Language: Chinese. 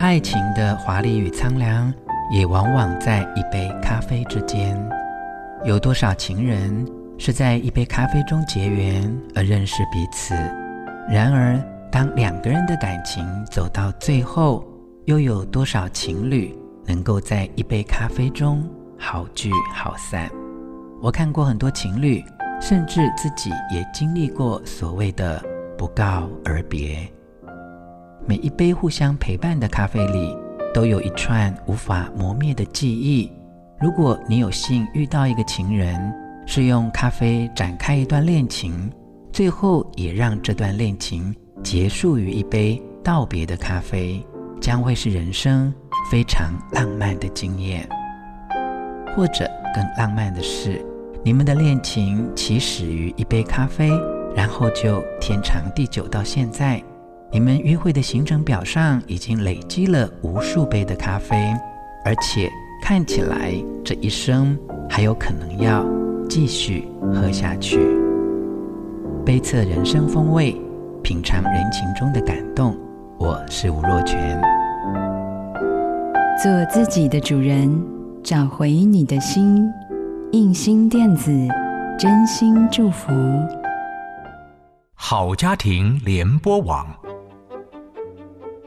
爱情的华丽与苍凉，也往往在一杯咖啡之间。有多少情人是在一杯咖啡中结缘而认识彼此？然而，当两个人的感情走到最后，又有多少情侣能够在一杯咖啡中好聚好散？我看过很多情侣，甚至自己也经历过所谓的不告而别。每一杯互相陪伴的咖啡里，都有一串无法磨灭的记忆。如果你有幸遇到一个情人，是用咖啡展开一段恋情，最后也让这段恋情结束于一杯道别的咖啡，将会是人生非常浪漫的经验。或者更浪漫的是，你们的恋情起始于一杯咖啡，然后就天长地久到现在。你们约会的行程表上已经累积了无数杯的咖啡，而且看起来这一生还有可能要继续喝下去。杯测人生风味，品尝人情中的感动。我是吴若泉，做自己的主人，找回你的心。印心电子，真心祝福。好家庭联播网。